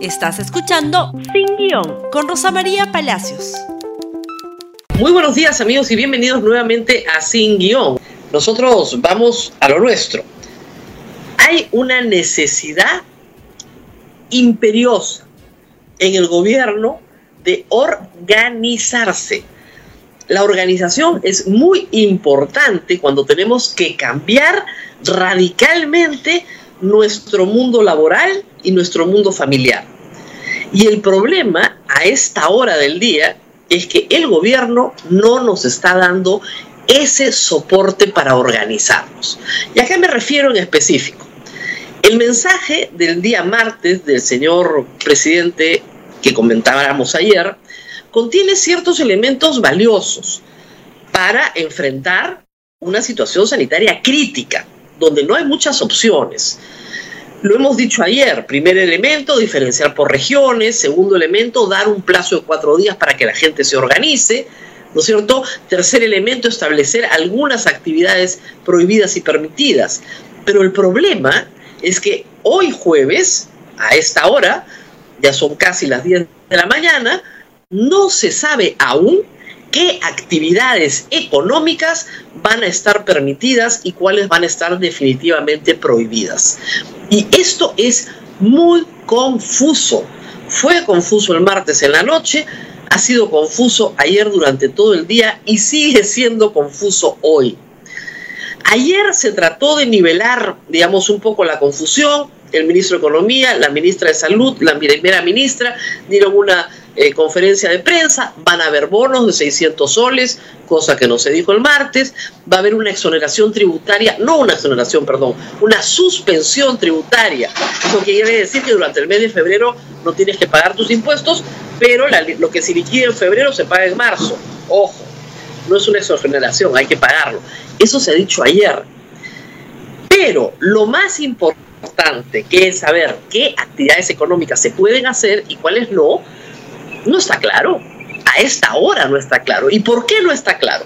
Estás escuchando Sin Guión con Rosa María Palacios. Muy buenos días amigos y bienvenidos nuevamente a Sin Guión. Nosotros vamos a lo nuestro. Hay una necesidad imperiosa en el gobierno de organizarse. La organización es muy importante cuando tenemos que cambiar radicalmente nuestro mundo laboral y nuestro mundo familiar. Y el problema a esta hora del día es que el gobierno no nos está dando ese soporte para organizarnos. ¿Y a qué me refiero en específico? El mensaje del día martes del señor presidente que comentábamos ayer contiene ciertos elementos valiosos para enfrentar una situación sanitaria crítica, donde no hay muchas opciones. Lo hemos dicho ayer, primer elemento, diferenciar por regiones, segundo elemento, dar un plazo de cuatro días para que la gente se organice, ¿no es cierto? Tercer elemento, establecer algunas actividades prohibidas y permitidas. Pero el problema es que hoy jueves, a esta hora, ya son casi las 10 de la mañana, no se sabe aún qué actividades económicas van a estar permitidas y cuáles van a estar definitivamente prohibidas. Y esto es muy confuso. Fue confuso el martes en la noche, ha sido confuso ayer durante todo el día y sigue siendo confuso hoy. Ayer se trató de nivelar, digamos, un poco la confusión. El ministro de Economía, la ministra de Salud, la primera ministra dieron una eh, conferencia de prensa, van a haber bonos de 600 soles, cosa que no se dijo el martes, va a haber una exoneración tributaria, no una exoneración, perdón, una suspensión tributaria. Eso quiere decir que durante el mes de febrero no tienes que pagar tus impuestos, pero lo que se liquide en febrero se paga en marzo. Ojo, no es una exoneración, hay que pagarlo. Eso se ha dicho ayer. Pero lo más importante que es saber qué actividades económicas se pueden hacer y cuáles no, no está claro. A esta hora no está claro. ¿Y por qué no está claro?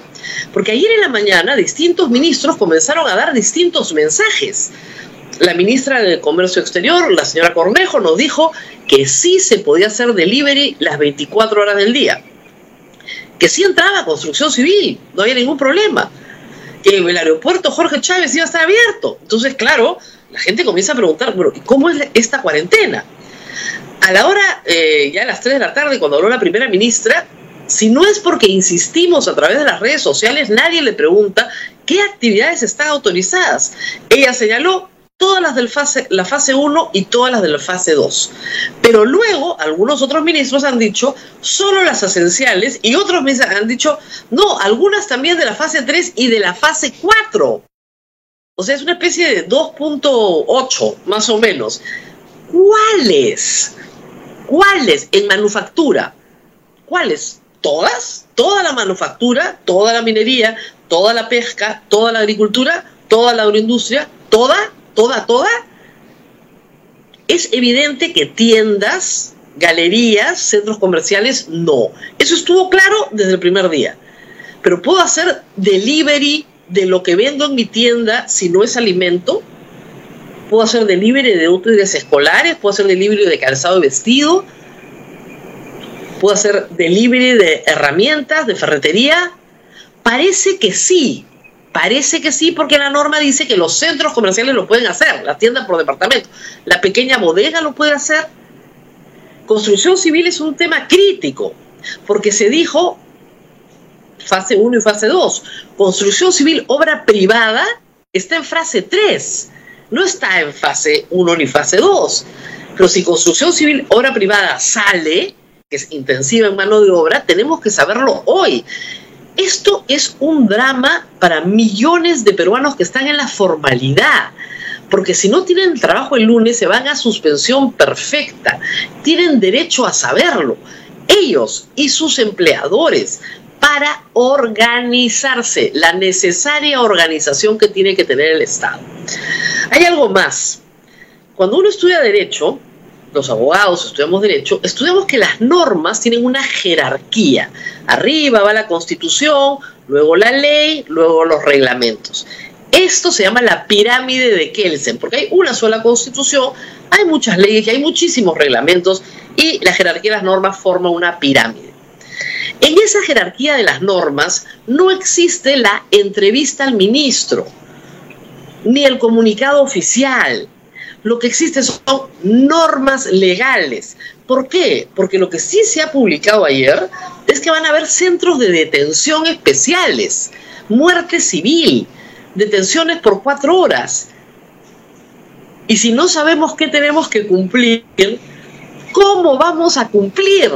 Porque ayer en la mañana distintos ministros comenzaron a dar distintos mensajes. La ministra de Comercio Exterior, la señora Cornejo, nos dijo que sí se podía hacer delivery las 24 horas del día. Que sí entraba construcción civil, no había ningún problema. Que el aeropuerto Jorge Chávez iba a estar abierto. Entonces, claro, la gente comienza a preguntar, ¿y cómo es esta cuarentena? A la hora, eh, ya a las 3 de la tarde, cuando habló la primera ministra, si no es porque insistimos a través de las redes sociales, nadie le pregunta qué actividades están autorizadas. Ella señaló todas las de la fase 1 y todas las de la fase 2. Pero luego algunos otros ministros han dicho solo las esenciales y otros han dicho no, algunas también de la fase 3 y de la fase 4. O sea, es una especie de 2.8 más o menos. ¿Cuáles? ¿Cuáles? En manufactura. ¿Cuáles? ¿Todas? ¿Toda la manufactura? ¿Toda la minería? ¿Toda la pesca? ¿Toda la agricultura? ¿Toda la agroindustria? ¿Toda? ¿Toda? ¿Toda? Es evidente que tiendas, galerías, centros comerciales, no. Eso estuvo claro desde el primer día. Pero puedo hacer delivery de lo que vendo en mi tienda si no es alimento puedo hacer delivery de útiles escolares, puedo hacer delivery de calzado y vestido, puedo hacer delivery de herramientas, de ferretería. Parece que sí, parece que sí, porque la norma dice que los centros comerciales lo pueden hacer, las tiendas por departamento, la pequeña bodega lo puede hacer. Construcción civil es un tema crítico, porque se dijo fase 1 y fase 2. Construcción civil, obra privada, está en fase 3 no está en fase 1 ni fase 2. Pero si construcción civil, obra privada sale, que es intensiva en mano de obra, tenemos que saberlo hoy. Esto es un drama para millones de peruanos que están en la formalidad porque si no tienen trabajo el lunes se van a suspensión perfecta. Tienen derecho a saberlo. Ellos y sus empleadores para organizarse, la necesaria organización que tiene que tener el Estado. Hay algo más. Cuando uno estudia derecho, los abogados estudiamos derecho, estudiamos que las normas tienen una jerarquía. Arriba va la constitución, luego la ley, luego los reglamentos. Esto se llama la pirámide de Kelsen, porque hay una sola constitución, hay muchas leyes y hay muchísimos reglamentos y la jerarquía de las normas forma una pirámide. En esa jerarquía de las normas no existe la entrevista al ministro, ni el comunicado oficial. Lo que existe son normas legales. ¿Por qué? Porque lo que sí se ha publicado ayer es que van a haber centros de detención especiales, muerte civil, detenciones por cuatro horas. Y si no sabemos qué tenemos que cumplir, ¿cómo vamos a cumplir?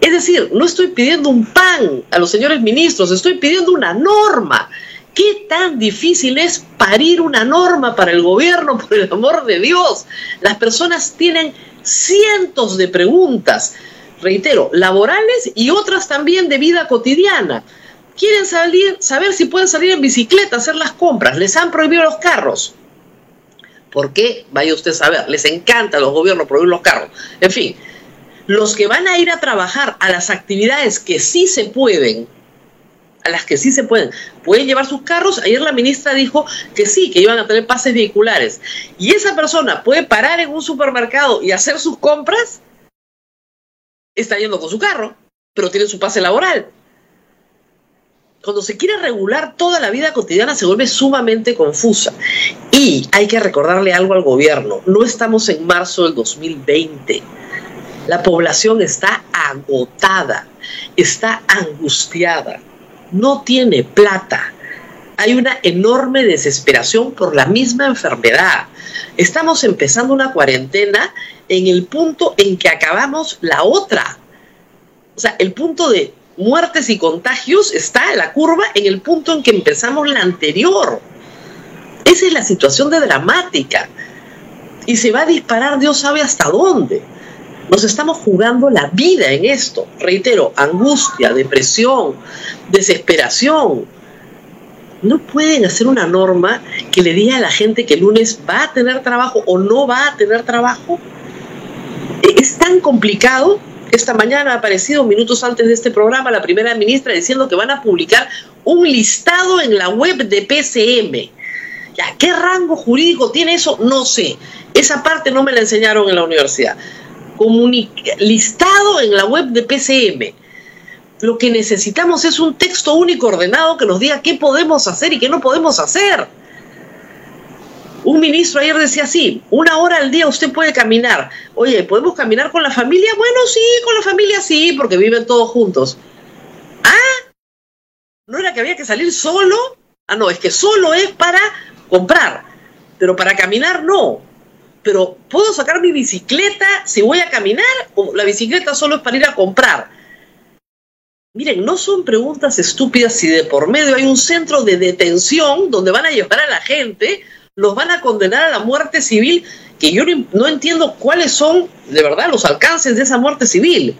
Es decir, no estoy pidiendo un pan a los señores ministros, estoy pidiendo una norma. ¿Qué tan difícil es parir una norma para el gobierno, por el amor de Dios? Las personas tienen cientos de preguntas, reitero, laborales y otras también de vida cotidiana quieren salir, saber si pueden salir en bicicleta, hacer las compras, les han prohibido los carros. ¿Por qué? Vaya usted a saber, les encanta a los gobiernos prohibir los carros. En fin, los que van a ir a trabajar a las actividades que sí se pueden, a las que sí se pueden, pueden llevar sus carros. Ayer la ministra dijo que sí, que iban a tener pases vehiculares. Y esa persona puede parar en un supermercado y hacer sus compras, está yendo con su carro, pero tiene su pase laboral cuando se quiere regular toda la vida cotidiana se vuelve sumamente confusa. Y hay que recordarle algo al gobierno, no estamos en marzo del 2020. La población está agotada, está angustiada, no tiene plata. Hay una enorme desesperación por la misma enfermedad. Estamos empezando una cuarentena en el punto en que acabamos la otra. O sea, el punto de muertes y contagios está la curva en el punto en que empezamos la anterior. Esa es la situación de dramática. Y se va a disparar Dios sabe hasta dónde. Nos estamos jugando la vida en esto. Reitero, angustia, depresión, desesperación. No pueden hacer una norma que le diga a la gente que el lunes va a tener trabajo o no va a tener trabajo. Es tan complicado esta mañana ha aparecido minutos antes de este programa la primera ministra diciendo que van a publicar un listado en la web de PCM. Ya, ¿qué rango jurídico tiene eso? No sé. Esa parte no me la enseñaron en la universidad. Listado en la web de PCM. Lo que necesitamos es un texto único ordenado que nos diga qué podemos hacer y qué no podemos hacer. Un ministro ayer decía así, una hora al día usted puede caminar. Oye, ¿podemos caminar con la familia? Bueno, sí, con la familia sí, porque viven todos juntos. Ah, ¿no era que había que salir solo? Ah, no, es que solo es para comprar, pero para caminar no. Pero ¿puedo sacar mi bicicleta si voy a caminar o la bicicleta solo es para ir a comprar? Miren, no son preguntas estúpidas si de por medio hay un centro de detención donde van a llevar a la gente los van a condenar a la muerte civil, que yo no entiendo cuáles son de verdad los alcances de esa muerte civil.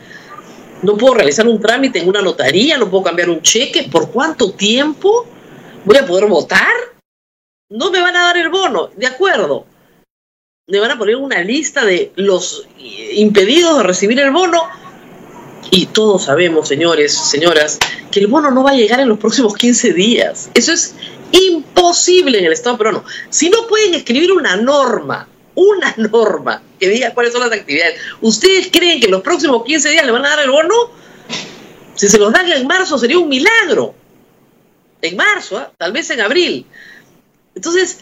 No puedo realizar un trámite en una notaría, no puedo cambiar un cheque. ¿Por cuánto tiempo voy a poder votar? No me van a dar el bono, de acuerdo. Me van a poner una lista de los impedidos de recibir el bono. Y todos sabemos, señores, señoras, que el bono no va a llegar en los próximos 15 días. Eso es imposible en el Estado peruano. Si no pueden escribir una norma, una norma que diga cuáles son las actividades, ¿ustedes creen que en los próximos 15 días le van a dar el bono? Si se los dan en marzo sería un milagro. En marzo, ¿ah? tal vez en abril. Entonces,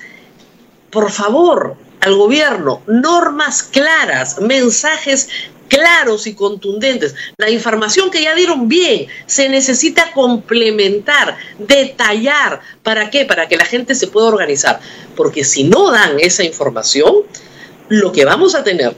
por favor, al gobierno, normas claras, mensajes claros y contundentes. La información que ya dieron bien se necesita complementar, detallar. ¿Para qué? Para que la gente se pueda organizar. Porque si no dan esa información, lo que vamos a tener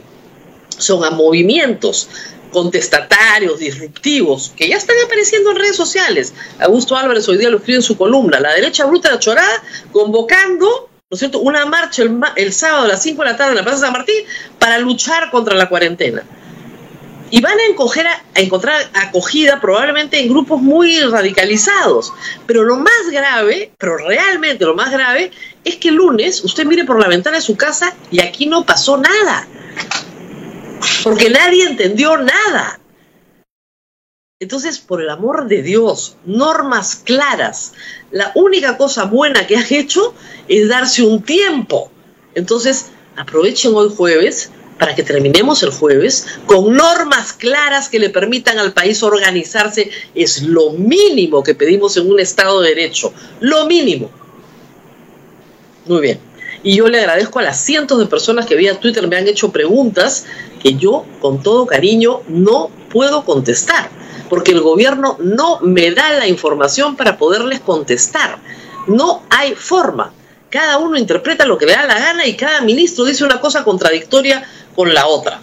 son a movimientos contestatarios, disruptivos, que ya están apareciendo en redes sociales. Augusto Álvarez hoy día lo escribe en su columna, la derecha bruta de chorada, convocando ¿no cierto?, una marcha el, el, sábado a las 5 de la tarde en la Plaza San Martín para luchar contra la cuarentena y van a, a, encontrar acogida probablemente en grupos muy radicalizados. Pero lo más grave, pero realmente lo más grave, es que el lunes usted mire por la ventana de su casa y aquí no pasó nada. Porque nadie entendió nada. Entonces, por el amor de Dios, normas claras. La única cosa buena que han hecho es darse un tiempo. Entonces, aprovechen hoy jueves para que terminemos el jueves con normas claras que le permitan al país organizarse. Es lo mínimo que pedimos en un Estado de Derecho. Lo mínimo. Muy bien. Y yo le agradezco a las cientos de personas que vía Twitter me han hecho preguntas que yo, con todo cariño, no puedo contestar porque el gobierno no me da la información para poderles contestar. No hay forma. Cada uno interpreta lo que le da la gana y cada ministro dice una cosa contradictoria con la otra.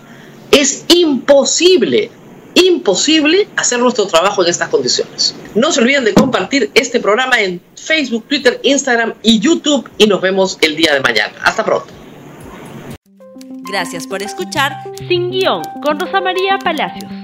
Es imposible, imposible hacer nuestro trabajo en estas condiciones. No se olviden de compartir este programa en Facebook, Twitter, Instagram y YouTube y nos vemos el día de mañana. Hasta pronto. Gracias por escuchar Sin Guión con Rosa María Palacios.